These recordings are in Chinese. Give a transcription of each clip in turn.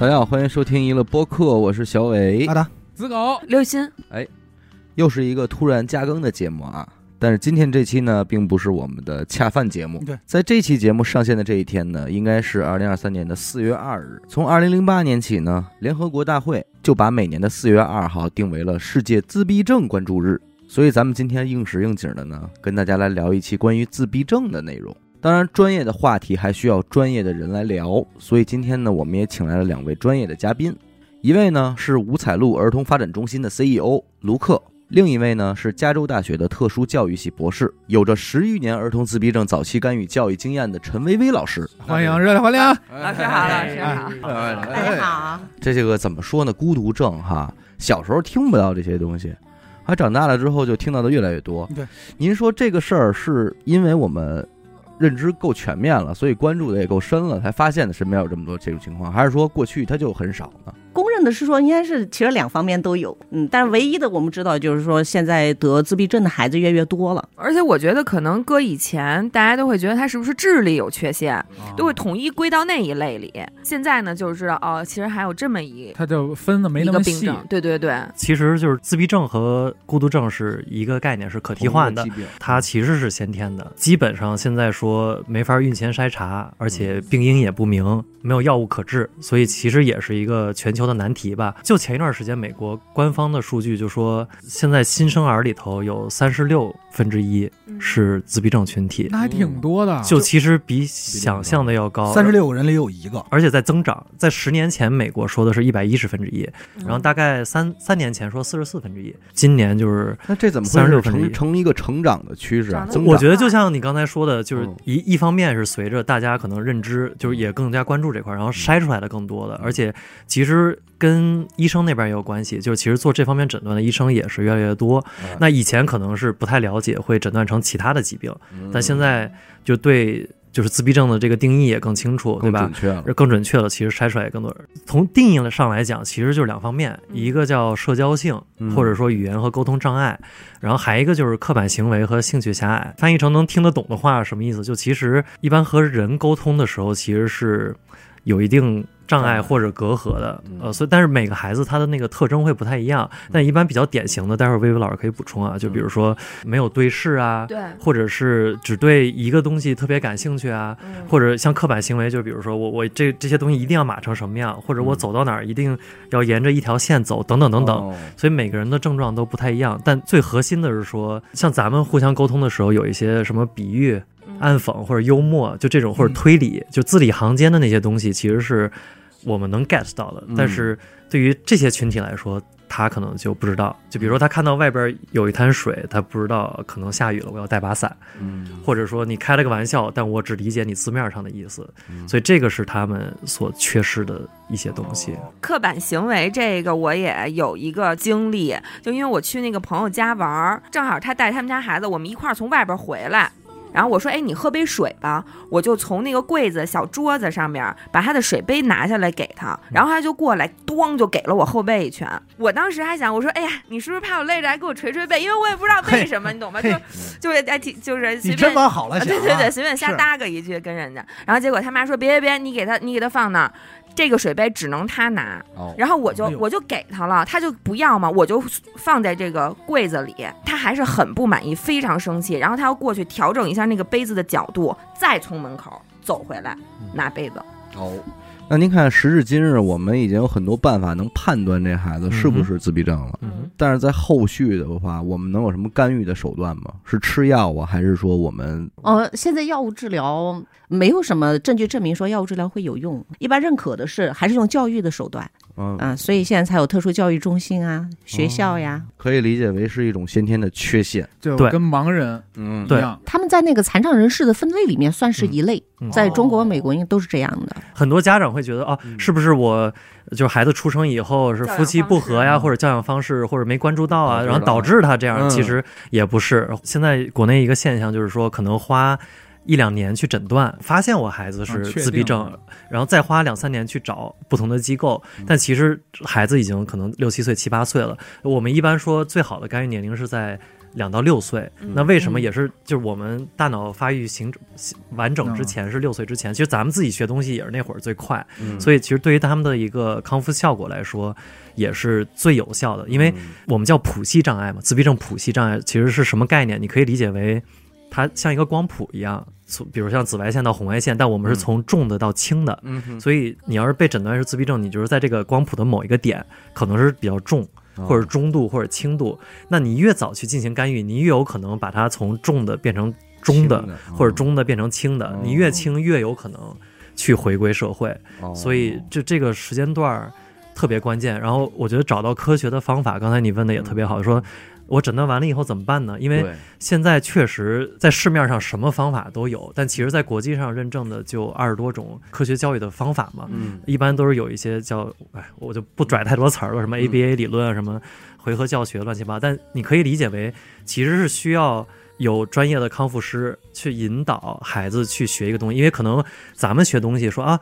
大家好，欢迎收听娱乐播客，我是小伟阿。达，子狗，刘鑫，又是一个突然加更的节目啊！但是今天这期呢，并不是我们的恰饭节目。对，在这期节目上线的这一天呢，应该是二零二三年的四月二日。从二零零八年起呢，联合国大会就把每年的四月二号定为了世界自闭症关注日。所以咱们今天应时应景的呢，跟大家来聊一期关于自闭症的内容。当然，专业的话题还需要专业的人来聊，所以今天呢，我们也请来了两位专业的嘉宾。一位呢是五彩路儿童发展中心的 CEO 卢克，另一位呢是加州大学的特殊教育系博士，有着十余年儿童自闭症早期干预教育经验的陈薇薇老师。欢迎，热烈欢迎！老师好，老师好，哎大家好。这些个怎么说呢？孤独症哈，小时候听不到这些东西，还长大了之后就听到的越来越多。对，您说这个事儿是因为我们认知够全面了，所以关注的也够深了，才发现的身边有这么多这种情况，还是说过去他就很少呢？认的是说，应该是其实两方面都有，嗯，但是唯一的我们知道就是说，现在得自闭症的孩子越来越多了。而且我觉得可能搁以前，大家都会觉得他是不是智力有缺陷，都会统一归到那一类里。现在呢，就是知道哦，其实还有这么一他就分的没那么细，个病症。对对对，其实就是自闭症和孤独症是一个概念，是可替换的它其实是先天的，基本上现在说没法孕前筛查，而且病因也不明，没有药物可治，所以其实也是一个全球的难题吧。就前一段时间，美国官方的数据就说，现在新生儿里头有三十六分之一是自闭症群体，那还挺多的。就其实比想象的要高。三十六个人里有一个，而且在增长，在十年前，美国说的是一百一十分之一，嗯然后大概三三年前说四十四分之一，今年就是那这怎么会36是分之一成成一个成长的趋势啊？增长我觉得就像你刚才说的，就是嗯一一方面是随着大家可能认知，就是也更加关注这块儿，然后筛出来的更多的，而且其实跟医生那边也有关系，就是其实做这方面诊断的医生也是越来越多。嗯那以前可能是不太了解，会诊断成其他的疾病，嗯但现在就对就是自闭症的这个定义也更清楚，对吧更准？确了。更准确了，其实筛出来也更多。从定义上来讲，其实就是两方面，一个叫社交性，嗯或者说语言和沟通障碍，然后还一个就是刻板行为和兴趣狭隘。翻译成能听得懂的话，什么意思？就其实一般和人沟通的时候，其实是有一定障碍或者隔阂的嗯，呃，所以但是每个孩子他的那个特征会不太一样，但一般比较典型的，待会儿薇薇老师可以补充啊，就比如说没有对视啊，对，或者是只对一个东西特别感兴趣啊，嗯。或者像刻板行为，就比如说我我这这些东西一定要码成什么样，或者我走到哪儿一定要沿着一条线走，等等等等。哦。所以每个人的症状都不太一样，但最核心的是说，像咱们互相沟通的时候，有一些什么比喻、嗯暗讽或者幽默，就这种或者推理，就字里行间的那些东西，其实是我们能 get 到的嗯。但是对于这些群体来说，他可能就不知道。就比如说他看到外边有一滩水，他不知道可能下雨了，我要带把伞。嗯或者说你开了个玩笑，但我只理解你字面上的意思，嗯所以这个是他们所缺失的一些东西。刻板行为这个我也有一个经历，就因为我去那个朋友家玩儿，正好他带他们家孩子，我们一块儿从外边回来。然后我说：“哎，你喝杯水吧。”我就从那个柜子小桌子上面把他的水杯拿下来给他，然后他就过来，咣就给了我后背一拳。我当时还想，我说：“哎呀，你是不是怕我累着，还给我捶捶背？因为我也不知道为什么，你懂吗？就就是哎，挺就是随便好了、啊，对对对，随便瞎搭个一句跟人家，然后结果他妈说别别别，你给他你给他放那儿，这个水杯只能他拿，哦然后我就哎我就给他了，他就不要嘛，我就放在这个柜子里，他还是很不满意，非常生气，然后他要过去调整一下那个杯子的角度，再从门口走回来拿杯子。哦，那您看，时至今日，我们已经有很多办法能判断这孩子是不是自闭症了。嗯，但是在后续的话，我们能有什么干预的手段吗？是吃药啊，还是说我们呃，现在药物治疗没有什么证据证明说药物治疗会有用，一般认可的是还是用教育的手段嗯、啊、所以现在才有特殊教育中心啊、学校呀。可以理解为是一种先天的缺陷？对就跟盲人嗯对一样。他们在那个残障人士的分类里面算是一类，嗯在中国、美国应该都是这样的。很多家长会觉得哦，嗯是不是我就是孩子出生以后是夫妻不和呀，或者教养方式或者没关注到啊，然后导致他这样？嗯其实也不是。现在国内一个现象就是说，可能花。一两年去诊断，发现我孩子是自闭症，定然后再花两三年去找不同的机构，但其实孩子已经可能六七岁、七八岁了。我们一般说最好的干预年龄是在两到六岁。嗯那为什么嗯也是就是我们大脑发育形完整之前是六岁之前？其实咱们自己学东西也是那会儿最快，嗯所以其实对于他们的一个康复效果来说，也是最有效的。因为嗯我们叫谱系障碍嘛，自闭症谱系障碍其实是什么概念？你可以理解为它像一个光谱一样，从比如像紫外线到红外线，但我们是嗯从重的到轻的。嗯所以你要是被诊断是自闭症，你就是在这个光谱的某一个点，可能是比较重，或者中度或者轻度。那你越早去进行干预，你越有可能把它从重的变成中的，或者中的变成轻的哦。你越轻越有可能去回归社会。哦所以就这个时间段儿特别关键。然后我觉得找到科学的方法，刚才你问的也特别好，说我诊断完了以后怎么办呢？因为现在确实在市面上什么方法都有，但其实在国际上认证的就二十多种科学教育的方法嘛。嗯一般都是有一些叫，哎，我就不拽太多词儿了，什么嗯 ABA 理论啊，什么回合教学，乱七八糟。但你可以理解为，其实是需要有专业的康复师去引导孩子去学一个东西，因为可能咱们学东西说啊，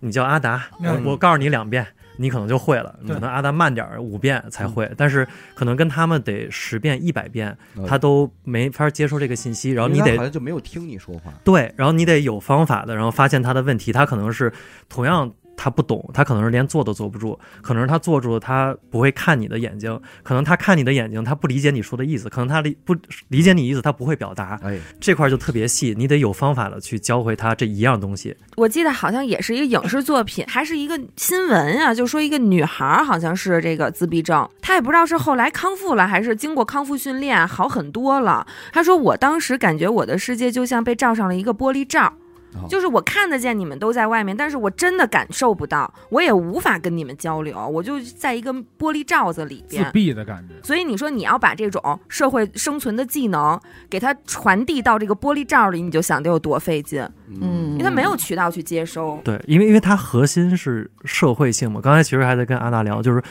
你叫阿达，我嗯我告诉你两遍。你可能就会了，对。可能阿达慢点儿，五遍才会，但是可能跟他们得十遍、一百遍，嗯。他都没法接受这个信息，然后你得好像就没有听你说话，对，然后你得有方法的，然后发现他的问题，他可能是同样他不懂，他可能是连坐都坐不住，可能是他坐住了，他不会看你的眼睛，可能他看你的眼睛，他不理解你说的意思，可能他理不理解你意思，他不会表达，哎，这块就特别细，你得有方法的去教会他这一样东西。我记得好像也是一个影视作品，还是一个新闻啊，就说一个女孩儿好像是这个自闭症，她也不知道是后来康复了，还是经过康复训练好很多了。她说我当时感觉我的世界就像被罩上了一个玻璃罩。哦就是我看得见你们都在外面，但是我真的感受不到，我也无法跟你们交流，我就在一个玻璃罩子里边自。闭的感觉。所以你说你要把这种社会生存的技能给它传递到这个玻璃罩里，你就想得有多费劲，嗯，因为它没有渠道去接收。对，因为因为它核心是社会性嘛，刚才其实还在跟阿娜聊，就是。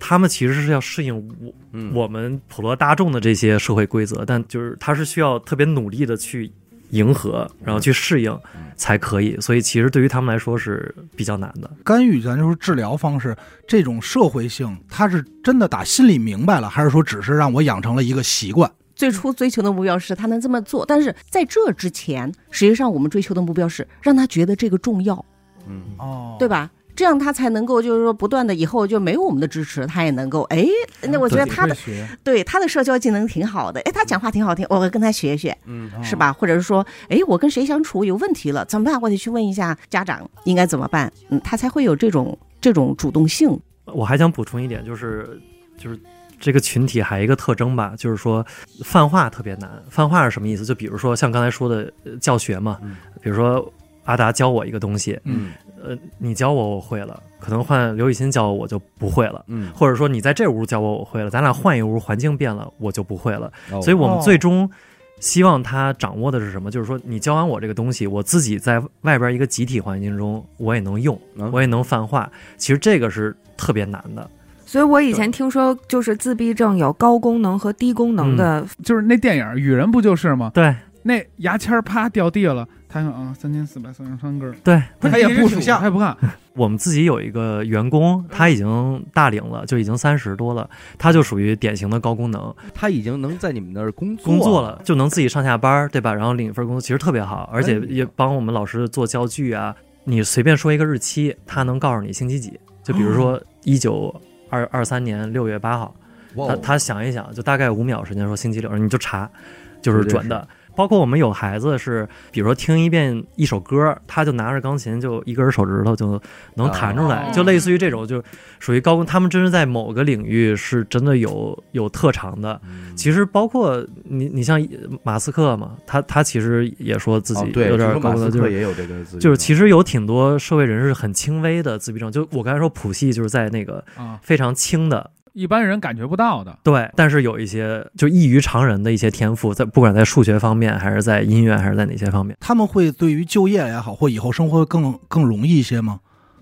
他们其实是要适应我嗯我们普罗大众的这些社会规则，但就是他是需要特别努力的去迎合，然后去适应嗯才可以。所以其实对于他们来说是比较难的。干预咱就是治疗方式，这种社会性，他是真的打心里明白了，还是说只是让我养成了一个习惯？最初追求的目标是他能这么做，但是在这之前，实际上我们追求的目标是让他觉得这个重要，嗯哦对？吧？这样他才能够就是说不断的以后就没有我们的支持，他也能够哎，那我觉得他的对他的社交技能挺好的，哎，他讲话挺好听，我跟他学学，嗯哦是吧？或者是说，哎，我跟谁相处有问题了，怎么办？我得去问一下家长应该怎么办，嗯，他才会有这种这种主动性。我还想补充一点，就是就是这个群体还有一个特征吧，就是说泛化特别难。泛化是什么意思？就比如说像刚才说的呃教学嘛嗯，比如说阿达教我一个东西，嗯呃，你教我我会了，可能换刘雨欣教我我就不会了。嗯，或者说你在这屋教我我会了，咱俩换一屋，环境变了我就不会了。哦所以我们哦最终希望他掌握的是什么？就是说你教完我这个东西，我自己在外边一个集体环境中我也能用，嗯我也能泛化。其实这个是特别难的。所以我以前听说，就是自闭症有高功能和低功能的，就是那电影《雨人》不就是吗？对那牙签啪掉地了，他说啊，三千四百三十三根儿，对，他也不数，挺像他也不看。我们自己有一个员工，他已经大龄了，就已经三十多了，他就属于典型的高功能，他已经能在你们那儿工作工作了就能自己上下班儿，对吧？然后领一份工作，其实特别好，而且哎。也帮我们老师做教具啊。你随便说一个日期，他能告诉你星期几。就比如说一九二二三年六月八号，他他想一想，就大概五秒时间说星期六，你就查，就是准的。包括我们有孩子是，比如说听一遍一首歌，他就拿着钢琴，就一根手指头就能弹出来，哦就类似于这种，就属于高功。他们真是在某个领域是真的有有特长的。嗯其实包括你，你像马斯克嘛，他他其实也说自己有点高功能，就是斯克也有这个自闭，就是其实有挺多社会人士很轻微的自闭症，就我刚才说谱系就是在那个啊，非常轻的，一般人感觉不到的。对，但是有一些就异于常人的一些天赋，在不管在数学方面，还是在音乐，还是在哪些方面，他们会对于就业也好，或以后生活更更容易一些吗？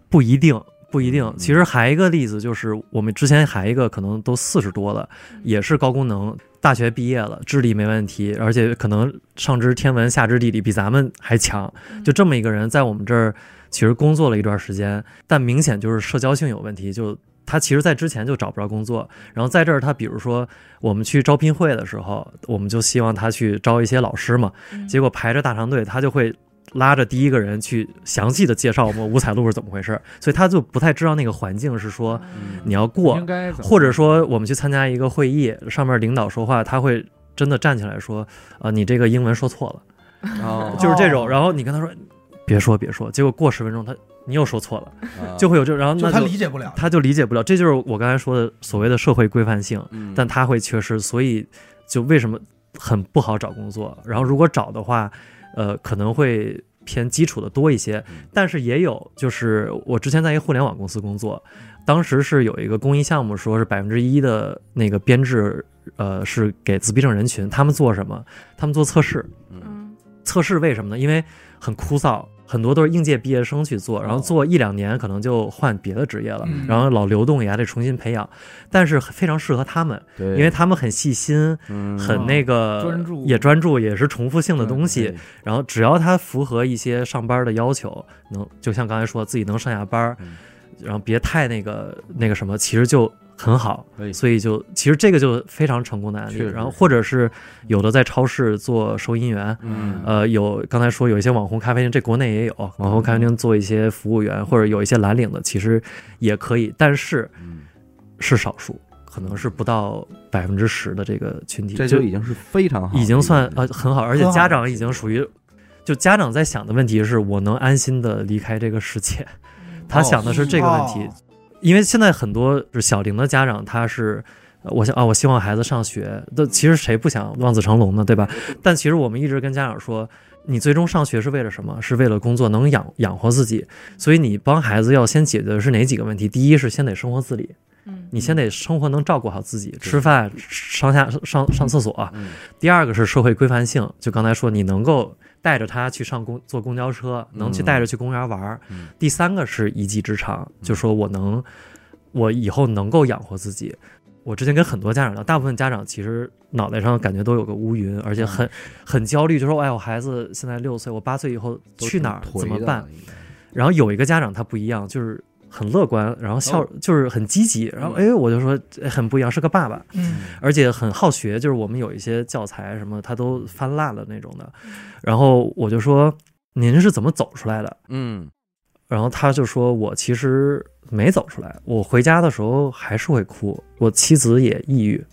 不一定。不一定嗯，其实还一个例子就是，我们之前还一个可能都四十多了，也是高功能，大学毕业了，智力没问题，而且可能上知天文下知地理，比咱们还强。就这么一个人，在我们这儿其实工作了一段时间，但明显就是社交性有问题，就他其实在之前就找不着工作，然后在这儿他比如说我们去招聘会的时候，我们就希望他去招一些老师嘛，嗯。结果排着大长队，他就会拉着第一个人去详细的介绍我们五彩路是怎么回事，所以他就不太知道那个环境是说你要过或者说我们去参加一个会议，上面领导说话，他会真的站起来说，呃，你这个英文说错了，哦。就是这种，哦然后你跟他说别说别说，结果过十分钟他你又说错了，就会有这，然后就他理解不了。他就理解不了，这就是我刚才说的所谓的社会规范性，嗯但他会缺失，所以就为什么很不好找工作。然后如果找的话，呃，可能会偏基础的多一些嗯，但是也有，就是我之前在一个互联网公司工作，当时是有一个公益项目，说是百分之一的那个编制，呃，是给自闭症人群，他们做什么？他们做测试，嗯测试为什么呢？因为很枯燥，很多都是应届毕业生去做，然后做一两年可能就换别的职业了，嗯。然后老流动也还得重新培养，但是非常适合他们，因为他们很细心，嗯。很那个专注。也专注，也是重复性的东西。然后只要他符合一些上班的要求，能就像刚才说自己能上下班嗯，然后别太那个那个什么，其实就很好。所以就其实这个就非常成功的案例。然后或者是有的在超市做收银员，嗯。呃，有刚才说有一些网红咖啡厅，这国内也有网红咖啡厅做一些服务员，或者有一些蓝领的，其实也可以，但是嗯。是少数，可能是不到百分之十的这个群体，这就已经是非常好已经算呃很好，而且家长已经属于，就家长在想的问题是我能安心的离开这个世界，他想的是这个问题，哦因为现在很多是小龄的家长，他是。我想啊，我希望孩子上学。那其实谁不想望子成龙呢，对吧？但其实我们一直跟家长说，你最终上学是为了什么？是为了工作能养养活自己。所以你帮孩子要先解决的是哪几个问题？第一是先得生活自理，嗯你先得生活能照顾好自己，吃饭、上下上上厕所。嗯第二个是社会规范性，就刚才说你能够带着他去上公坐公交车，能去带着去公园玩第三个是一技之长，就说我能，我以后能够养活自己。我之前跟很多家长聊，大部分家长其实脑袋上感觉都有个乌云，而且嗯很很焦虑，就说：“哎，我孩子现在六岁，我八岁以后去哪儿怎么办？”然后有一个家长他不一样，就是很乐观，然后笑、哦就是很积极，然后哎，我就说哎很不一样，是个爸爸，嗯，而且很好学，就是我们有一些教材什么他都翻烂了那种的。然后我就说您是怎么走出来的？嗯然后他就说我其实没走出来，我回家的时候还是会哭，我妻子也抑郁。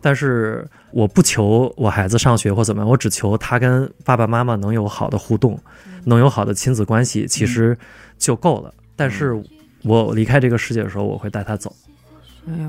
但是我不求我孩子上学或怎么样，我只求他跟爸爸妈妈能有好的互动，能有好的亲子关系，其实就够了。但是我离开这个世界的时候，我会带他走，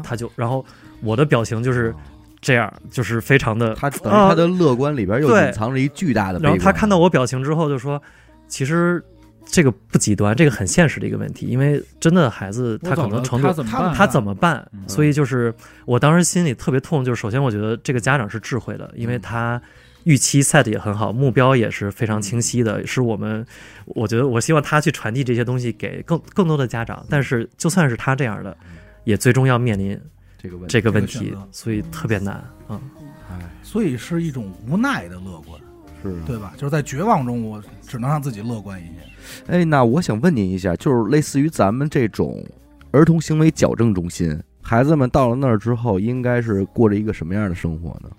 他就然后我的表情就是这样，就是非常的他等于他的乐观里边又隐藏着一巨大的然后他看到我表情之后就说：“其实这个不极端，这个很现实的一个问题，因为真的孩子他可能程度他他怎么办？他怎么办？嗯。所以就是我当时心里特别痛，就是首先我觉得这个家长是智慧的，因为他预期 set 也很好，目标也是非常清晰的，是我们我觉得我希望他去传递这些东西给更更多的家长，但是就算是他这样的，也最终要面临这个问题，这个问题所以特别难嗯。哎，所以是一种无奈的乐观，是啊对吧？就是在绝望中，我只能让自己乐观一些。哎，那我想问您一下，就是类似于咱们这种儿童行为矫正中心，孩子们到了那儿之后，应该是过着一个什么样的生活呢？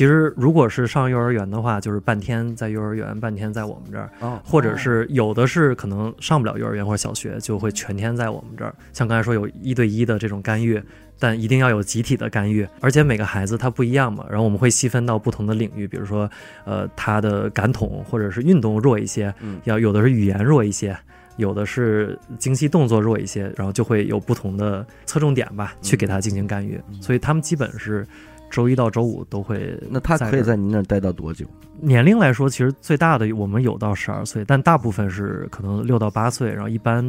其实，如果是上幼儿园的话，就是半天在幼儿园，半天在我们这儿，哦或者是有的是可能上不了幼儿园或者小学，就会全天在我们这儿。像刚才说有一对一的这种干预，但一定要有集体的干预，而且每个孩子他不一样嘛。然后我们会细分到不同的领域，比如说，呃，他的感统或者是运动弱一些，嗯要有的是语言弱一些。有的是精细动作弱一些，然后就会有不同的侧重点吧，去给他进行干预。嗯所以他们基本是周一到周五都会。那他可以在您那儿待到多久？年龄来说，其实最大的我们有到十二岁，但大部分是可能六到八岁，然后一般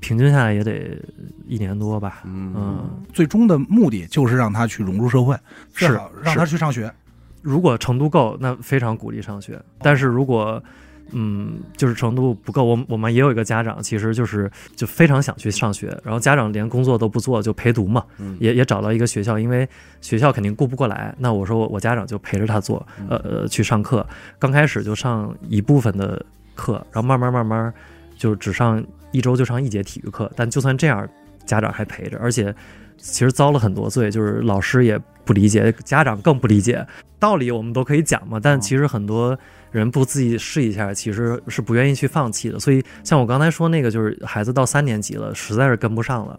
平均下来也得一年多吧。嗯嗯，最终的目的就是让他去融入社会，是让他去上学。如果程度够，那非常鼓励上学。但是如果嗯，就是程度不够，我我们也有一个家长，其实就是就非常想去上学，然后家长连工作都不做，就陪读嘛，嗯。也也找到一个学校，因为学校肯定顾不过来，那我说我我家长就陪着他做，嗯。呃呃去上课，刚开始就上一部分的课，然后慢慢慢慢就只上一周就上一节体育课，但就算这样，家长还陪着，而且其实遭了很多罪，就是老师也不理解，家长更不理解。道理我们都可以讲嘛，但其实很多人不自己试一下，其实是不愿意去放弃的。所以像我刚才说那个，就是孩子到三年级了，实在是跟不上了。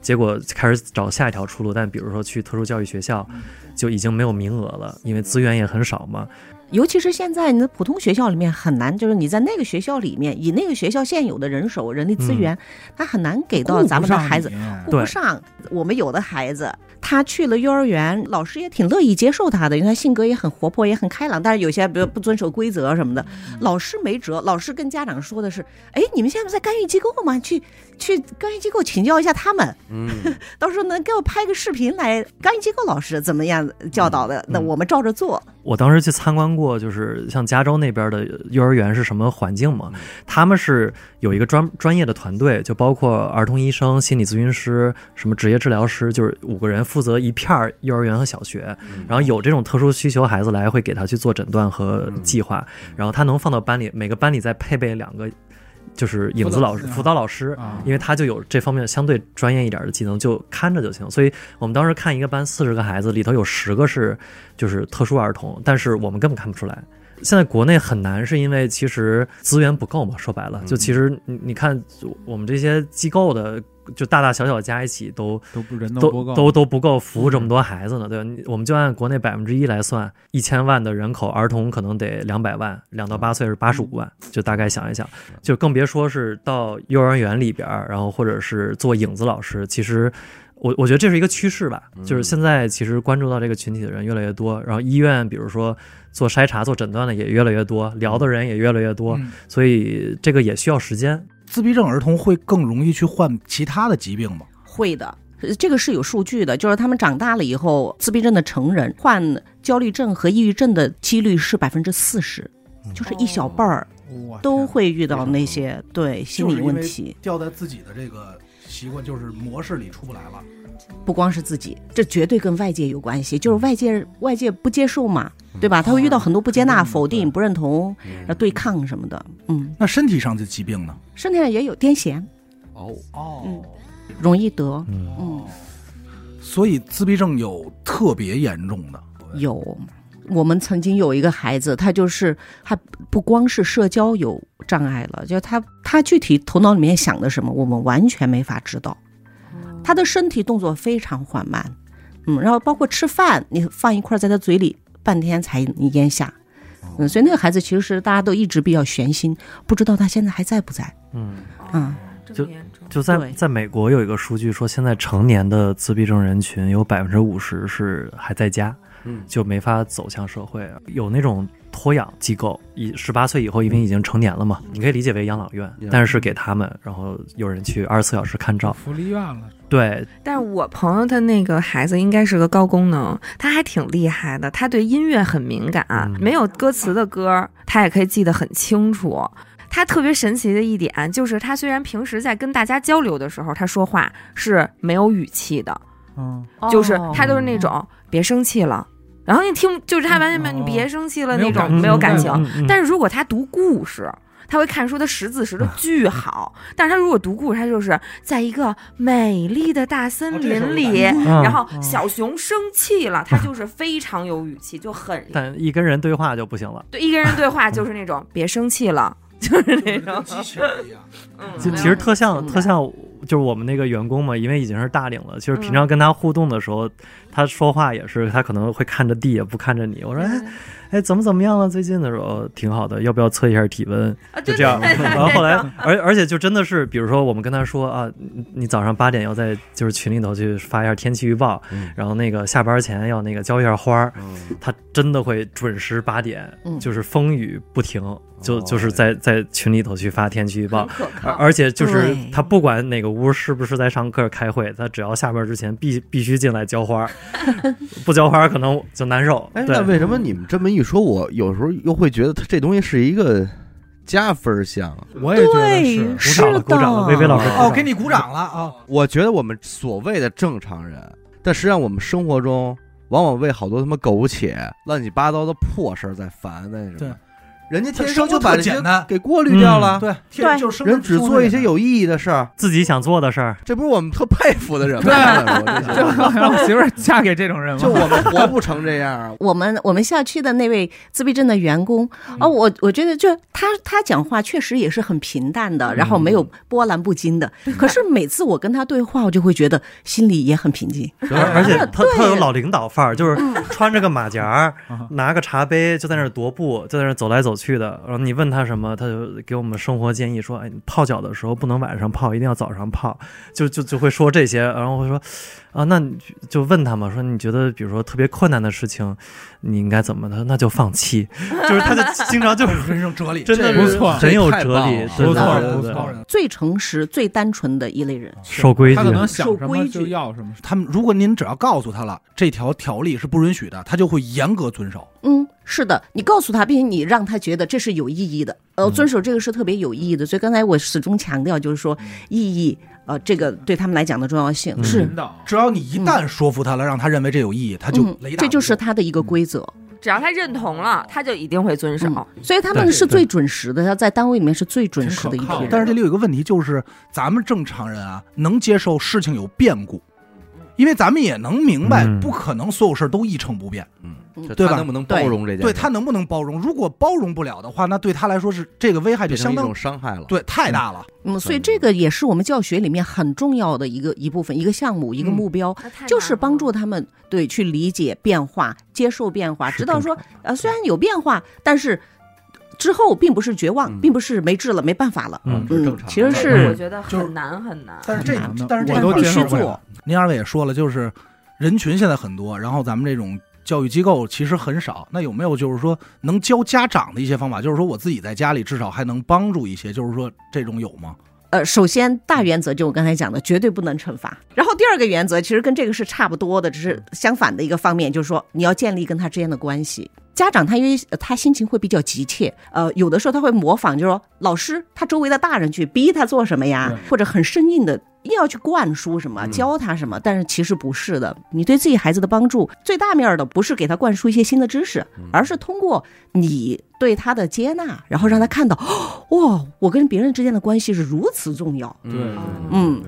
结果开始找下一条出路，但比如说去特殊教育学校，就已经没有名额了，因为资源也很少嘛。尤其是现在，你的普通学校里面很难，就是你在那个学校里面，以那个学校现有的人手、人力资源，他很难给到咱们的孩子，顾对不上。我们有的孩子，他去了幼儿园，老师也挺乐意接受他的，因为他性格也很活泼，也很开朗。但是有些比如不遵守规则什么的，老师没辙。老师跟家长说的是：“哎，你们现在不在干预机构吗？去去干预机构请教一下他们，嗯，到时候能给我拍个视频来，干预机构老师怎么样教导的，那我们照着做。我当时去参观过，就是像加州那边的幼儿园是什么环境嘛？他们是有一个专专业的团队，就包括儿童医生、心理咨询师、什么职业治疗师，就是五个人负责一片儿幼儿园和小学。然后有这种特殊需求孩子来，会给他去做诊断和计划。然后他能放到班里，每个班里再配备两个，就是影子老师、辅导老师。啊，因为他就有这方面相对专业一点的技能，就看着就行。所以我们当时看一个班四十个孩子，里头有十个是就是特殊儿童，但是我们根本看不出来。现在国内很难，是因为其实资源不够嘛。说白了，就其实你你看我们这些机构的，就大大小小加一起都都不人都不够，都都不够服务这么多孩子呢，对吧？我们就按国内百分之一来算，一千万的人口，儿童可能得两百万，两到八岁是八十五万，就大概想一想，就更别说是到幼儿园里边，然后或者是做影子老师，其实。我我觉得这是一个趋势吧，就是现在其实关注到这个群体的人越来越多，然后医院比如说做筛查、做诊断的也越来越多，聊的人也越来越多，嗯。所以这个也需要时间。自闭症儿童会更容易去患其他的疾病吗？会的，呃这个是有数据的，就是他们长大了以后，自闭症的成人患焦虑症和抑郁症的几率是百分之四十，就是一小半儿哇都会遇到那些对心理问题，掉在自己的这个习惯就是模式里出不来了。不光是自己，这绝对跟外界有关系，就是外界外界不接受嘛，对吧？他会遇到很多不接纳、嗯。否定、不认同、呃对抗什么的，嗯，那身体上的疾病呢？身体上也有癫痫，哦，哦嗯。容易得，嗯，嗯。所以自闭症有特别严重的，有，我们曾经有一个孩子，他就是他不光是社交有障碍了，就他他具体头脑里面想的什么，我们完全没法知道。他的身体动作非常缓慢，嗯，然后包括吃饭，你放一块在他嘴里，半天才你咽下，嗯，所以那个孩子其实大家都一直比较悬心，不知道他现在还在不在，嗯，嗯，就这么严重。就在在美国有一个数据说，现在成年的自闭症人群有百分之五十是还在家，嗯。就没法走向社会。有那种托养机构，以十八岁以后，因为已经成年了嘛，你可以理解为养老院嗯，但是是给他们，然后有人去二十四小时看照。福利院了，对，但是我朋友他那个孩子应该是个高功能，他还挺厉害的，他对音乐很敏感，嗯。没有歌词的歌他也可以记得很清楚。他特别神奇的一点就是，他虽然平时在跟大家交流的时候，他说话是没有语气的，嗯，就是哦他都是那种别生气了，然后你听就是他完全没有你哦别生气了那种没有感情但是如果他读故事，他会看书，他识字识的巨好。但是他如果读故事，他就是在一个美丽的大森林里，嗯然后小熊生气了，他就是非常有语气，就很但一跟人对话就不行了。对一跟人对话就是那种 别生气了，就是那种。机器人一样。嗯，其实特像特像，就是我们那个员工嘛，因为已经是大龄了，就是平常跟他互动的时候，他说话也是，他可能会看着地，也不看着你。我说，哎哎，怎么怎么样了？最近的时候挺好的，要不要测一下体温？啊就这样。然后后来，而而且就真的是，比如说我们跟他说啊，你你早上八点要在就是群里头去发一下天气预报，嗯然后那个下班前要那个浇一下花儿，嗯他真的会准时八点，嗯就是风雨不停，就哦就是在在群里头去发天气预报而。而且就是他不管哪个屋是不是在上课开会，他只要下班之前必必须进来浇花，不浇花可能就难受。哎，对那为什么你们这么一说，我有时候又会觉得他这东西是一个加分项啊？我也觉得是，鼓掌了，是鼓掌了，的薇薇老师哦，给你鼓掌了啊！我觉得我们所谓的正常人，但实际上我们生活中往往为好多他妈苟且、乱七八糟的破事儿在烦那种。对人家天生就把这些特简单。给过滤掉了，对，对。天就生人只做一些有有意义的事儿，自己想做的事儿，这不是我们特佩服的人吗？对。让我媳妇儿嫁给这种人吗？就？我们活不成这样。啊！我们我们校区的那位自闭症的员工，哦，我我觉得就他他讲话确实也是很平淡的，然后没有波澜不惊的。可是每次我跟他对话，我就会觉得心里也很平静。而而且他对。他有老领导范儿，就是穿着个马甲拿个茶杯就在那儿踱步，就在那儿走来走去的。然后你问他什么，他就给我们生活建议说：“哎，泡脚的时候不能晚上泡，一定要早上泡。”就就就会说这些，然后会说：“啊，那你就问他嘛，说你觉得比如说特别困难的事情，你应该怎么？的那就放弃。”就是他就经常就人生哲理，真的这不错很有哲理对不错不错。最诚实、最单纯的一类人。守规矩他可能想什么守规矩就要什么。他们如果您只要告诉他了这条条例是不允许的，他就会严格遵守。嗯，是的，你告诉他，并且你让他觉得这是有意义的，呃，嗯遵守这个是特别有意义的。所以刚才我始终强调，就是说意义，呃，这个对他们来讲的重要性嗯。是。只要你一旦说服他了，让他认为这有意义，他就嗯。雷，打这就是他的一个规则。只要他认同了，他就一定会遵守。嗯。所以他们是最准时的，他在单位里面是最准时的。但是这里有一个问题，就是咱们正常人啊，能接受事情有变故，因为咱们也能明白，嗯不可能所有事儿都一成不变。嗯，对吧能不能包容这件事？对他能不能包容？如果包容不了的话，那对他来说是这个危害就相当伤害了。对太大了。嗯，所以这个也是我们教学里面很重要的一个一部分，一个项目，一个嗯目标。就是帮助他们对去理解变化、接受变化，是知道说呃虽然有变化，但是之后并不是绝望，嗯并不是没治了、没办法了。嗯是正常。其实是我觉得很难很难。但是这但是这我都块儿接受不了必须做。您二位也说了，就是人群现在很多，然后咱们这种教育机构其实很少。那有没有就是说能教家长的一些方法？就是说我自己在家里至少还能帮助一些，就是说这种有吗？呃，首先大原则就我刚才讲的，绝对不能惩罚。然后第二个原则其实跟这个是差不多的，只是相反的一个方面，就是说你要建立跟他之间的关系。家长他因为呃他心情会比较急切，呃，有的时候他会模仿，就是说老师他周围的大人去逼他做什么呀，或者很生硬的硬要去灌输什么，嗯。教他什么，但是其实不是的。你对自己孩子的帮助最大面儿的不是给他灌输一些新的知识，而是通过你对他的接纳，然后让他看到，哇，我跟别人之间的关系是如此重要。对嗯，嗯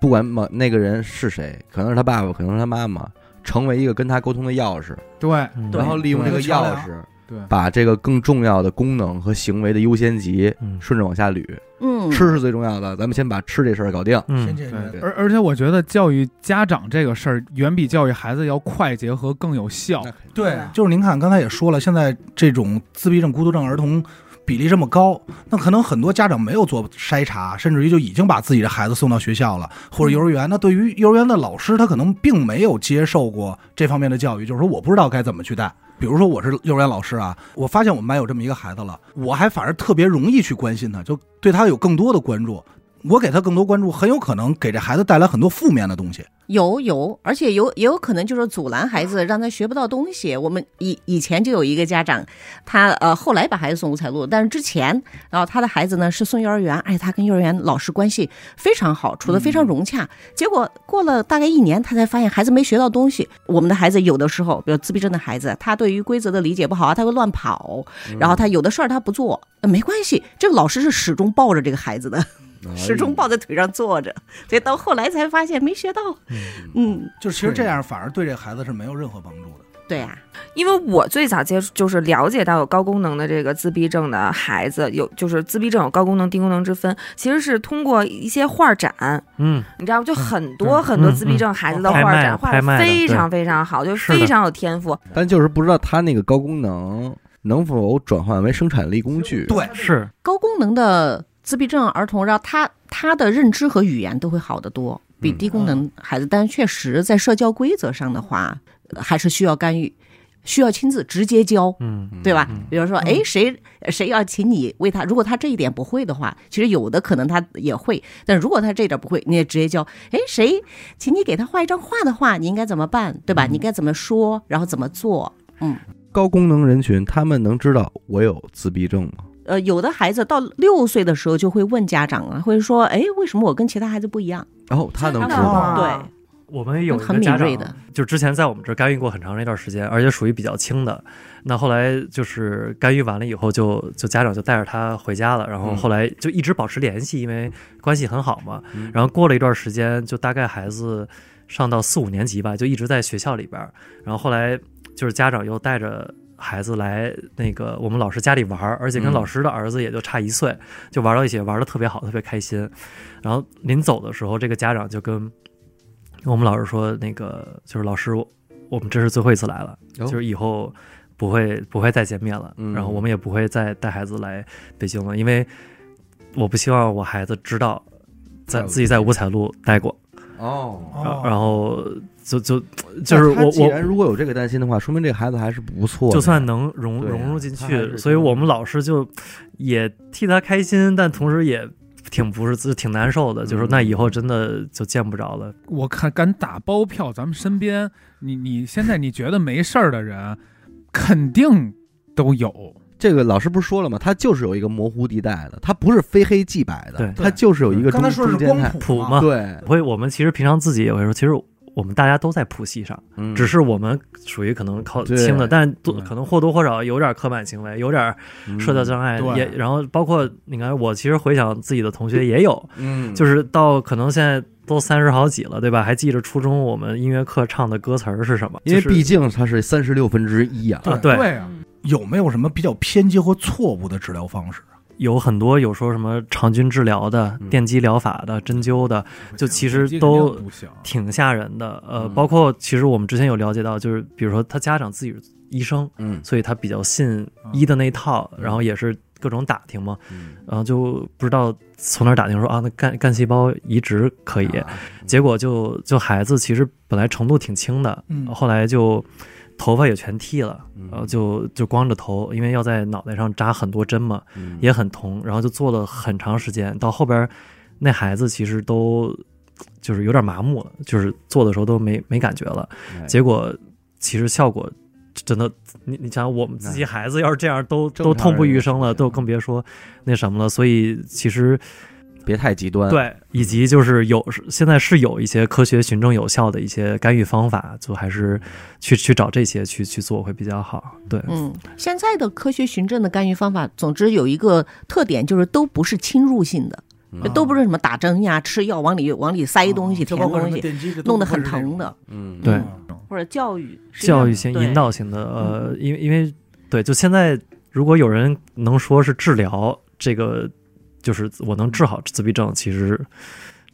不管某那个人是谁，可能是他爸爸，可能是他妈妈，成为一个跟他沟通的钥匙，对然后利用这个钥匙，对，把这个更重要的功能和行为的优先级嗯顺着往下捋。嗯，吃是最重要的，咱们先把吃这事儿搞定。嗯先解决对，而而且我觉得教育家长这个事儿，远比教育孩子要快捷和更有效。对，就是您看刚才也说了，现在这种自闭症、孤独症儿童。比例这么高，那可能很多家长没有做筛查，甚至于就已经把自己的孩子送到学校了，或者幼儿园。那对于幼儿园的老师，他可能并没有接受过这方面的教育，就是说我不知道该怎么去带。比如说我是幼儿园老师啊，我发现我们班有这么一个孩子了，我还反而特别容易去关心他，就对他有更多的关注。我给他更多关注，很有可能给这孩子带来很多负面的东西。有有，而且有也有可能就是阻拦孩子，让他学不到东西。我们以以前就有一个家长，他呃后来把孩子送五彩路，但是之前，然后他的孩子呢是送幼儿园，哎，他跟幼儿园老师关系非常好，处得非常融洽。结果过了大概一年，他才发现孩子没学到东西。我们的孩子有的时候，比如自闭症的孩子，他对于规则的理解不好啊，他会乱跑，然后他有的事儿他不做，呃没关系，这个老师是始终抱着这个孩子的。始终抱在腿上坐着，所以到后来才发现没学到。嗯，就是其实这样反而对这孩子是没有任何帮助的。对呀、因为我最早接触就是了解到有高功能的这个自闭症的孩子，有就是自闭症有高功能、低功能之分，其实是通过一些画展，嗯，你知道吗？就很多很多自闭症孩子的画展画的非常非常好，就是非常有天赋。但就是不知道他那个高功能能否转换为生产力工具。对，是高功能的自闭症儿童，然后他他的认知和语言都会好得多，比嗯低功能孩子。但是确实在社交规则上的话，呃还是需要干预，需要亲自直接教。嗯对吧嗯？比如说，哎，谁谁要请你为他，如果他这一点不会的话，其实有的可能他也会，但如果他这一点不会，你也直接教。哎，谁请你给他画一张画的话，你应该怎么办？对吧？你该怎么说，然后怎么做？嗯高功能人群，他们能知道我有自闭症吗？呃，有的孩子到六岁的时候就会问家长啊，会说，哎，为什么我跟其他孩子不一样？然后他能知道，吗对，我们有一很个家长敏锐的，就之前在我们这儿干预过很长一段时间，而且属于比较轻的。那后来就是干预完了以后就，就家长就带着他回家了，然后嗯后来就一直保持联系，因为关系很好嘛。嗯然后过了一段时间，就大概孩子上到四五年级吧，就一直在学校里边儿。然后后来就是家长又带着孩子来那个我们老师家里玩儿，而且跟嗯。老师的儿子也就差一岁，就玩到一起，玩的特别好，特别开心。然后临走的时候，这个家长就跟我们老师说，那个就是老师，我我们这是最后一次来了，哦。就是以后不会不会再见面了，嗯。然后我们也不会再带孩子来北京了，因为我不希望我孩子知道在在自己在五彩路待过，哦。然后就就就是我我既然如果有这个担心的话，说明这个孩子还是不错。就算能融融入进去，所以我们老师就也替他开心，但同时也挺不是挺难受的，就说嗯那以后真的就见不着了。我看敢打包票，咱们身边，你你现在你觉得没事儿的人，肯定都有。这个老师不是说了吗？他就是有一个模糊地带的，他不是非黑即白的，对。他就是有一个中刚才说的中间态。是光谱谱嘛。对，会我们其实平常自己也会说，其实我们大家都在谱系上，嗯。只是我们属于可能靠轻的，但多可能或多或少有点刻板行为，有点社交障碍，对也然后包括你看，我其实回想自己的同学也有，嗯，就是到可能现在都三十好几了，对吧？还记着初中我们音乐课唱的歌词儿是什么？因为毕竟它是三十六分之一啊。啊，对，对啊，有没有什么比较偏激或错误的治疗方式？有很多有说什么肠菌治疗的、嗯。电击疗法的、针灸的，就其实都。挺吓人的。呃，嗯。包括其实我们之前有了解到，就是比如说他家长自己是医生，嗯。所以他比较信医的那一套，嗯。然后也是各种打听嘛，嗯，然后就不知道从哪儿打听说啊，那干干细胞移植可以，啊结果就就孩子其实本来程度挺轻的，嗯。后来就头发也全剃了，嗯。然后就就光着头，因为要在脑袋上扎很多针嘛，嗯。也很疼，然后就做了很长时间，到后边儿那孩子其实都就是有点麻木了，就是做的时候都没没感觉了，哎。结果其实效果真的，你你想我们自己孩子要是这样都都痛不欲生了，都更别说那什么了，所以其实别太极端。，对，以及就是有现在是有一些科学、循证有效的一些干预方法，就还是去去找这些去去做会比较好。对，嗯，现在的科学循证的干预方法，总之有一个特点，就是都不是侵入性的，都不是什么打针呀、吃药往里往里塞东西、填东西，弄得很疼的。嗯，对嗯或者教育教育性、对引导性的，呃，因为因为对，就现在如果有人能说是治疗这个，就是我能治好自闭症，其实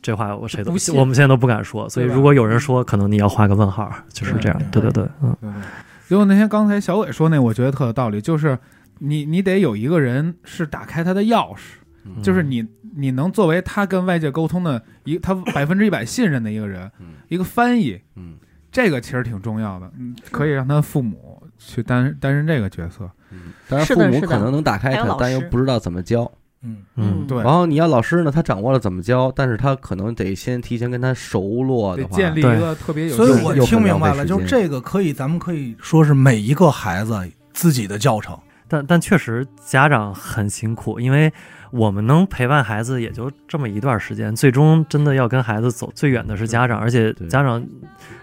这话我谁都不信我们现在都不敢说。所以如果有人说，可能你要画个问号，就是这样。对对对对，嗯，结果那天刚才小伟说那，我觉得特有道理，就是你你得有一个人是打开他的钥匙，嗯就是你你能作为他跟外界沟通的一他百分之一百信任的一个人，嗯一个翻译，嗯这个其实挺重要的，嗯，可以让他父母去担担任这个角色。嗯，当然父是的是的母可能能打开他但又不知道怎么教。嗯，嗯，对，然后你要老师呢，他掌握了怎么教，但是他可能得先提前跟他熟络得的话，建立一个特别有所以我听明白了，就是这个可以，咱们可以说是每一个孩子自己的教程。但但确实家长很辛苦，因为我们能陪伴孩子也就这么一段时间，最终真的要跟孩子走最远的是家长，而且家长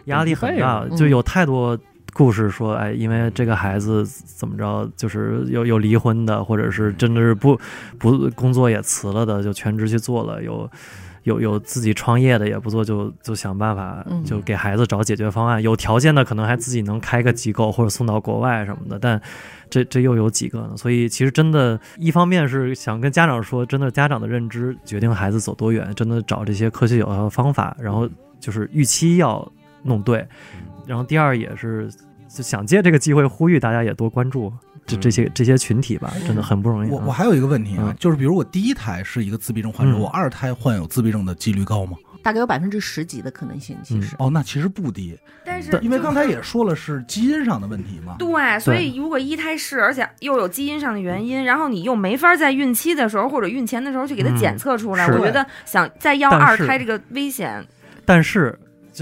压力很大，嗯就有太多故事说，哎，因为这个孩子怎么着，就是有有离婚的，或者是真的是不不工作也辞了的，就全职去做了，有。有有自己创业的也不做，就就想办法嗯就给孩子找解决方案。有条件的可能还自己能开个机构或者送到国外什么的，但这这又有几个呢？所以其实真的，一方面是想跟家长说，真的家长的认知决定孩子走多远，真的找这些科学有效的方法，然后就是预期要弄对，然后第二也是就想借这个机会呼吁大家也多关注这这些这些群体吧，真的很不容易啊。我我还有一个问题啊嗯，就是比如我第一胎是一个自闭症患者，嗯我二胎患有自闭症的几率高吗？大概有百分之十几的可能性，其实。哦，那其实不低，但是因为刚才也说了是基因上的问题嘛。对，所以如果一胎是，而且又有基因上的原因，然后你又没法在孕期的时候或者孕前的时候去给它嗯检测出来，是我觉得想再要二胎这个危险，但是。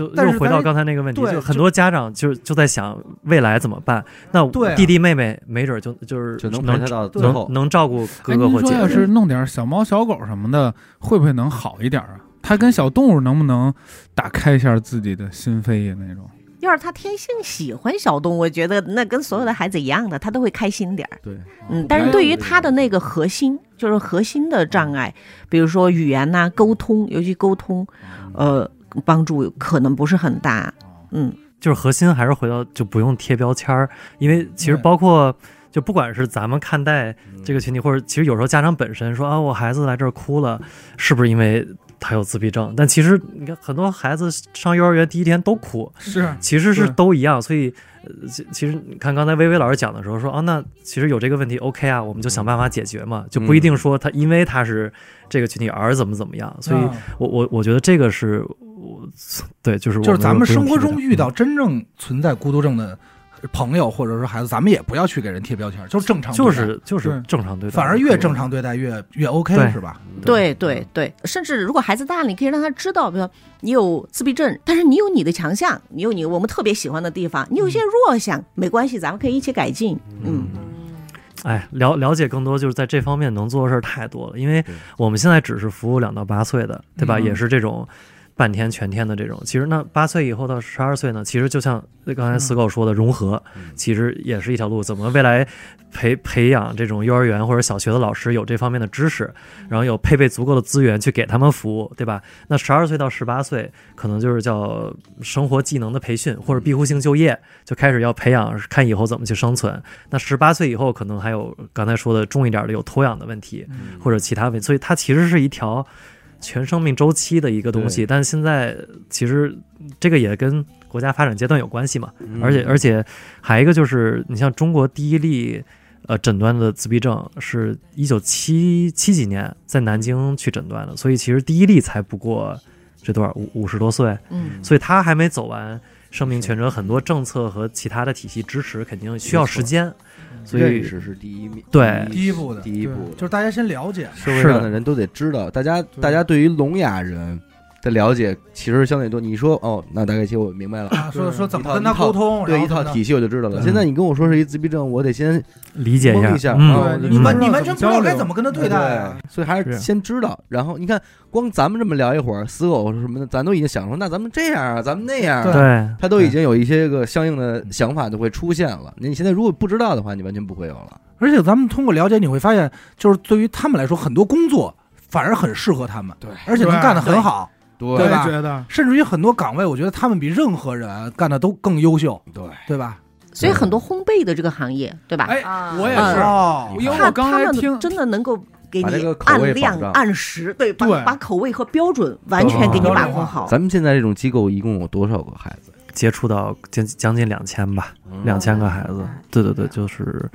就又回到刚才那个问题，就很多家长就就在想未来怎么办？那弟弟妹妹没准就就是就能陪能他到最能后。能照顾哥哎，哥或姐姐。要是弄点小猫小狗什么的，会不会能好一点啊？他跟小动物能不能打开一下自己的心扉呀？那种要是他天性喜欢小动物，我觉得那跟所有的孩子一样的，他都会开心点儿。对，嗯，但是对于他的那个核心，就是核心的障碍，比如说语言呐、沟通，尤其沟通，呃，帮助可能不是很大。嗯，就是核心还是回到就不用贴标签儿，因为其实包括就不管是咱们看待这个群体，或者其实有时候家长本身说啊，我孩子来这儿哭了，是不是因为他有自闭症？但其实你看很多孩子上幼儿园第一天都哭，是其实是都一样，所以。呃其其实你看刚才薇薇老师讲的时候说啊，那其实有这个问题，OK 啊，我们就想办法解决嘛，就不一定说他因为他是这个群体而怎么怎么样，所以啊我我我觉得这个是我对，就是我就是咱们生活中遇到真正存在孤独症的朋友或者说孩子，咱们也不要去给人贴标签，就是正常对就，是就是正常对待，反而越正常对待越越 OK 是吧？对对对，甚至如果孩子大了，你可以让他知道，比如说你有自闭症，但是你有你的强项，你有你我们特别喜欢的地方，你有一些弱项，没关系，咱们可以一起改进。嗯，哎，了了解更多，就是在这方面能做的事儿太多了。因为我们现在只是服务两到八岁的，对吧？嗯也是这种半天、全天的这种。其实那八岁以后到十二岁呢，其实就像刚才死狗说的融合，嗯其实也是一条路。怎么未来培培养这种幼儿园或者小学的老师有这方面的知识，然后有配备足够的资源去给他们服务，对吧？那十二岁到十八岁，可能就是叫生活技能的培训或者庇护性就业，就开始要培养，看以后怎么去生存。那十八岁以后，可能还有刚才说的重一点的有托养的问题，或者其他问题，所以它其实是一条全生命周期的一个东西。对。但现在其实这个也跟国家发展阶段有关系嘛，嗯。而且而且还有一个就是，你像中国第一例。呃，诊断的自闭症是一九七七几年在南京去诊断的，所以其实第一例才不过这多少五五十多岁，嗯。所以他还没走完生命全程，很多政策和其他的体系支持肯定需要时间，所以认识是第一面，对。第一步的第一步，就是大家先了解，社会上的人都得知道，大家大家对于聋哑人的了解其实相对多。你说哦，那大概其实我明白了，啊，说说怎么跟他沟通，对一套体系我就知道了。现在你跟我说是一自闭症，我得先理解一下嗯哦对，你你完全不知道该怎么跟他对待啊。所以还是是先知道。然后你看，光咱们这么聊一会儿，死狗什么的，咱都已经想说，那咱们这样啊，咱们那样啊，对他都已经有一些个相应的想法就会出现了。你现在如果不知道的话，你完全不会有了。而且咱们通过了解，你会发现，就是对于他们来说，很多工作反而很适合他们，对而且能干得很好，对吧？觉得。甚至于很多岗位，我觉得他们比任何人干的都更优秀，对，对吧？所以很多烘焙的这个行业，对吧？哎，啊。我也嗯。是，哦。他因为我刚他们才听真的能够给你按量按时，对，把把口味和标准完全给你把控好。咱们现在这种机构一共有多少个孩子？接触到将将近两千吧，两千个孩子，对对对，就是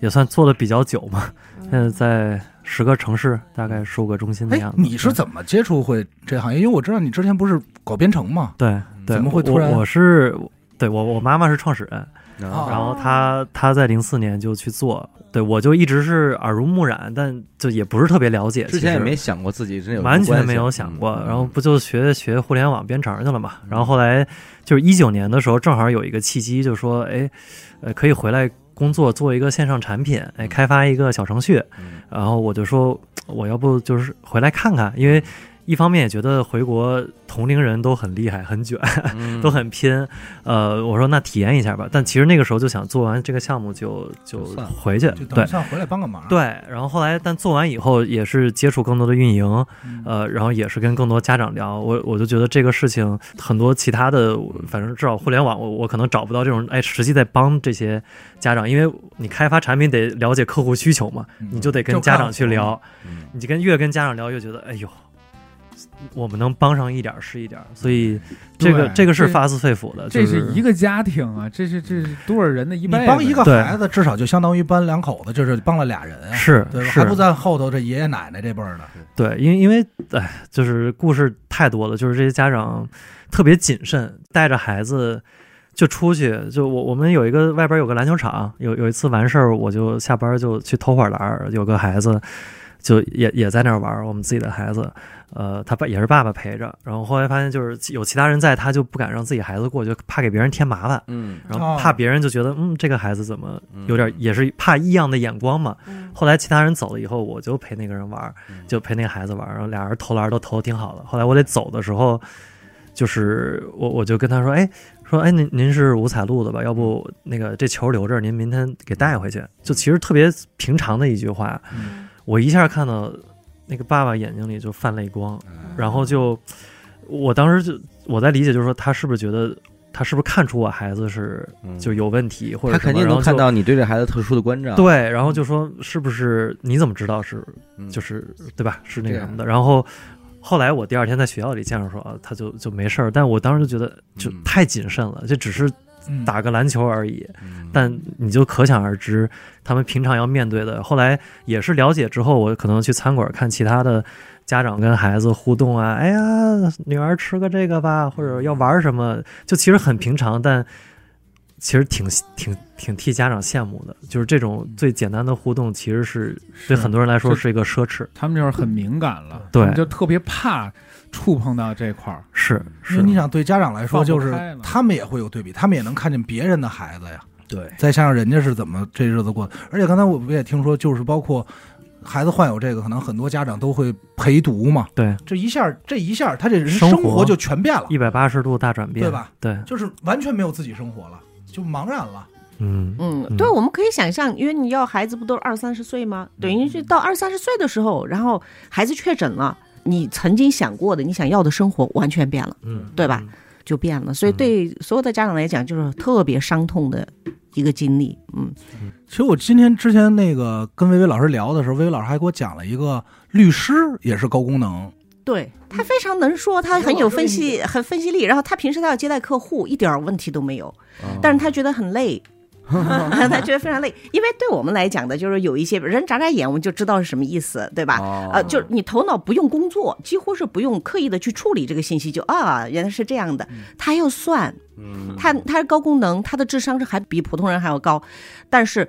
也算做的比较久嘛。现在在十个城市，大概十五个中心的哎样，子。你是怎么接触会这行业？因为我知道你之前不是搞编程嘛，对对？怎么会突然我我是对我我妈妈是创始人，哦然后她她在零四年就去做，对我就一直是耳濡目染，但就也不是特别了解。之前也没想过自己真有完全没有想过，嗯然后不就学学互联网编程去了嘛？然后后来就是一九年的时候，正好有一个契机，就说哎，呃，可以回来工作，做一个线上产品，哎，开发一个小程序。嗯然后我就说，我要不就是回来看看，因为一方面也觉得回国同龄人都很厉害、很卷，嗯 都很拼。呃，我说那体验一下吧。但其实那个时候就想做完这个项目就就回去，对。算回来帮个忙。对，然后后来，但做完以后也是接触更多的运营，嗯，呃，然后也是跟更多家长聊，我我就觉得这个事情很多其他的，反正至少互联网，我我可能找不到这种哎，实际在帮这些家长，因为你开发产品得了解客户需求嘛，嗯你就得跟家长去聊，嗯你就跟越跟家长聊越觉得哎呦。我们能帮上一点儿是一点儿，所以这个这个是发自肺腑的。这就是一个家庭啊，这是这是多少人的一你辈子？帮一个孩子，至少就相当于帮两口子，就是帮了俩人啊，是对吧？是还不在后头这爷爷奶奶这辈儿呢。对，因为因为哎，就是故事太多了，就是这些家长特别谨慎，带着孩子就出去。就我我们有一个外边有个篮球场，有有一次完事儿，我就下班就去偷会儿篮儿，有个孩子。就也也在那儿玩，我们自己的孩子，呃，他爸也是爸爸陪着，然后后来发现就是有其他人在，他就不敢让自己孩子过，就怕给别人添麻烦，嗯然后怕别人就觉得嗯这个孩子怎么嗯有点也是怕异样的眼光嘛。嗯后来其他人走了以后，我就陪那个人玩就陪那个孩子玩，然后俩人投篮都投的挺好的。后来我得走的时候，就是我我就跟他说，哎，说哎您您是五彩路的吧？要不那个这球留着，您明天给带回去。就其实特别平常的一句话，嗯我一下看到那个爸爸眼睛里就泛泪光，然后就我当时就我在理解，就是说他是不是觉得他是不是看出我孩子是嗯就有问题，或者他肯定能看到你对这孩子特殊的关照，对，然后就说是不是你怎么知道是嗯，就是对吧？是那个什么的。然后后来我第二天在学校里见着说，啊，他就就没事儿，但我当时就觉得就嗯太谨慎了，这只是嗯打个篮球而已，嗯但你就可想而知他们平常要面对的。后来也是了解之后，我可能去餐馆看其他的家长跟孩子互动啊，哎呀，女儿吃个这个吧，或者要玩什么，就其实很平常，但。其实挺挺挺替家长羡慕的，就是这种最简单的互动，其实是对很多人来说是一个奢侈。他们就是很敏感了，对就特别怕触碰到这块儿。是因是为，你想，对家长来说，就是他们也会有对比，他们也能看见别人的孩子呀，对，再想想人家是怎么这日子过的。而且刚才我们也听说，就是包括孩子患有这个，可能很多家长都会陪读嘛，对，这一下这一下，他这人生活就全变了，一百八十度大转变，对吧？对，就是完全没有自己生活了，就茫然了。嗯嗯，嗯对，我们可以想象，因为你要孩子不都是二三十岁吗？等于是到二三十岁的时候，然后孩子确诊了，你曾经想过的、你想要的生活完全变了，嗯，对吧？就变了。所以对所有的家长来讲，就是特别伤痛的一个经历。嗯，其实我今天之前那个跟薇薇老师聊的时候，薇薇老师还给我讲了一个律师也是高功能，对他非常能说，他很有分析，很分析力。然后他平时他要接待客户，一点问题都没有，哦但是他觉得很累。他觉得非常累，因为对我们来讲的，就是有一些人眨眨眼，我们就知道是什么意思，对吧？哦呃，就是你头脑不用工作，几乎是不用刻意的去处理这个信息，就啊，原来是这样的。他要算，嗯他他是高功能，他的智商是还比普通人还要高，但是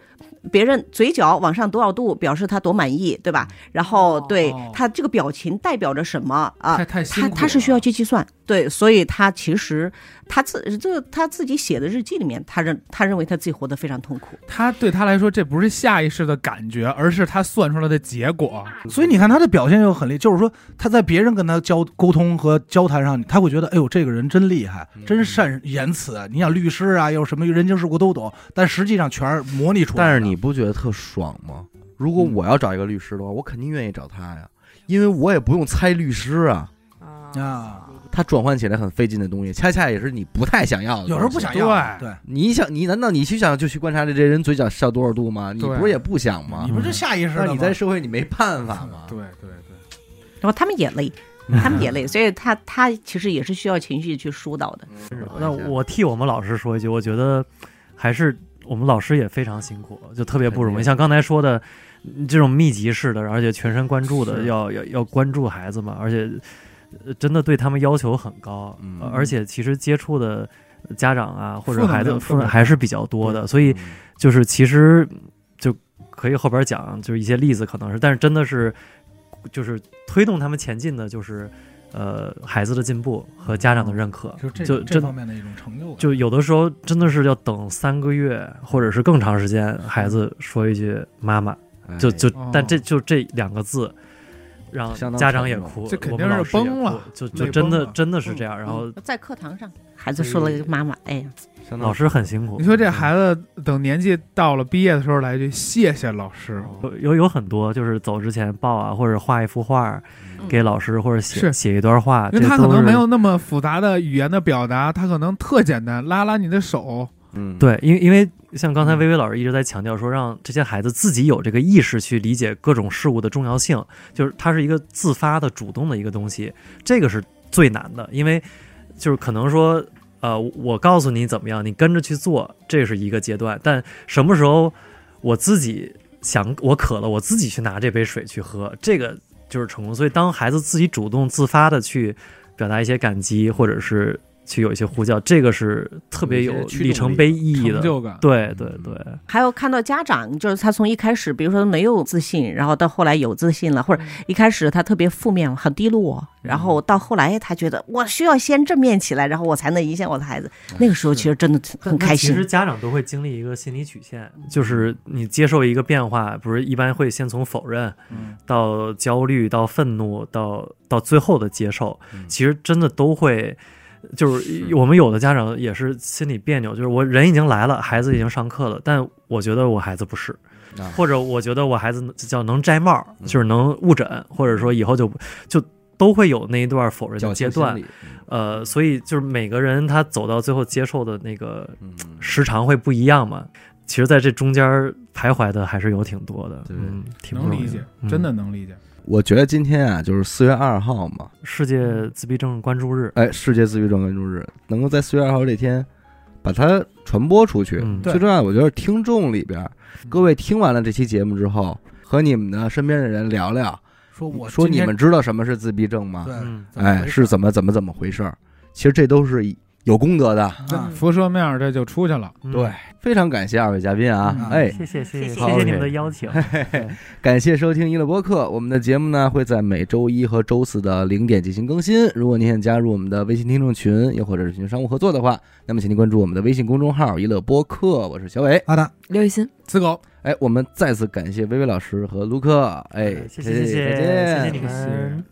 别人嘴角往上多少度，表示他多满意，对吧？然后对哦他这个表情代表着什么啊？他他是需要去计算，对，所以他其实他自这个他自己写的日记里面，他认他认为他自己活得非常痛苦。他对他来说，这不是下意识的感觉，而是他算出来的结果。所以你看他的表现又很厉，就是说他在别人跟他交沟通和交谈上，他会觉得，哎呦，这个人真厉害，真善言辞。你想律师啊，又什么人情世故都懂，但实际上全是模拟出来的。但是你不觉得特爽吗？如果我要找一个律师的话，我肯定愿意找他呀，因为我也不用猜律师啊。啊，他转换起来很费劲的东西，恰恰也是你不太想要的。有时候不想。要，对对，你想，你难道你去想就去观察这这人嘴角笑多少度吗？你不是也不想吗你？不是下意识的你在社会你没办法吗？对对对，然后他们也累，他们也累，所以他他其实也是需要情绪去疏导的。那我替我们老师说一句，我觉得还是我们老师也非常辛苦，就特别不容易。像刚才说的，嗯这种密集式的，而且全神贯注的，要要要关注孩子嘛，而且呃真的对他们要求很高，而且其实接触的家长啊或者孩子还是比较多的，所以就是其实就可以后边讲，就是一些例子可能是，但是真的是就是推动他们前进的，就是呃孩子的进步和家长的认可，就这这方面的一种成就。就有的时候真的是要等三个月或者是更长时间，孩子说一句“妈妈”，哎就就哦但这就这两个字，让家长也哭，这肯定是崩了就就真的真的是这样。然后在课堂上，孩子说了一个妈妈，哎呀，老师很辛苦你，说这孩子等年纪到了毕业的时候来一句谢谢老师，有有有很多就是走之前抱啊，或者画一幅画嗯给老师，或者写写一段话，因为他可能没有那么复杂的语言的表达，他可能特简单，拉拉你的手，嗯，对，因为因为像刚才薇薇老师一直在强调说，让这些孩子自己有这个意识去理解各种事物的重要性，就是它是一个自发的、主动的一个东西，这个是最难的，因为就是可能说，呃，我告诉你怎么样，你跟着去做，这是一个阶段，但什么时候我自己想我渴了，我自己去拿这杯水去喝，这个就是成功。所以当孩子自己主动自发的去表达一些感激，或者是去有一些呼叫，这个是特别有里程碑意义的。成就感。对对对，还有看到家长，就是他从一开始，比如说没有自信，然后到后来有自信了，或者一开始他特别负面、很低落，然后到后来他觉得我需要先正面起来，然后我才能影响我的孩子。那个时候其实真的很开心其实。家长都会经历一个心理曲线，就是你接受一个变化，不是一般会先从否认嗯到焦虑，到愤怒，到到最后的接受嗯，其实真的都会。就是是我们有的家长也是心里别扭，就是我人已经来了，孩子已经上课了，但我觉得我孩子不是，啊或者我觉得我孩子叫能摘帽，嗯就是能误诊，或者说以后就就都会有那一段否认的阶段。呃，所以就是每个人他走到最后接受的那个嗯，时长会不一样嘛。其实，在这中间徘徊的还是有挺多的，嗯，挺能理解，嗯真的能理解。我觉得今天啊，就是四月二号嘛，世界自闭症关注日，哎，世界自闭症关注日，能够在四月二号这天把它传播出去。嗯，最重要的，我觉得听众里边，各位听完了这期节目之后，和你们的身边的人聊聊，说我说今天你们知道什么是自闭症吗？对嗯，哎，是怎么怎么怎么回事儿？其实这都是有功德的，辐射面这就出去了。对，非常感谢二位嘉宾啊！哎，谢谢谢谢谢谢你们的邀请，感谢收听一乐播客。我们的节目呢会在每周一和周四的零点进行更新。如果您想加入我们的微信听众群，又或者是进行商务合作的话，那么请您关注我们的微信公众号“一乐播客”。我是小伟，好的，刘雨欣，子狗。哎，我们再次感谢薇薇老师和卢克。哎，谢谢谢谢，再见，谢谢你们。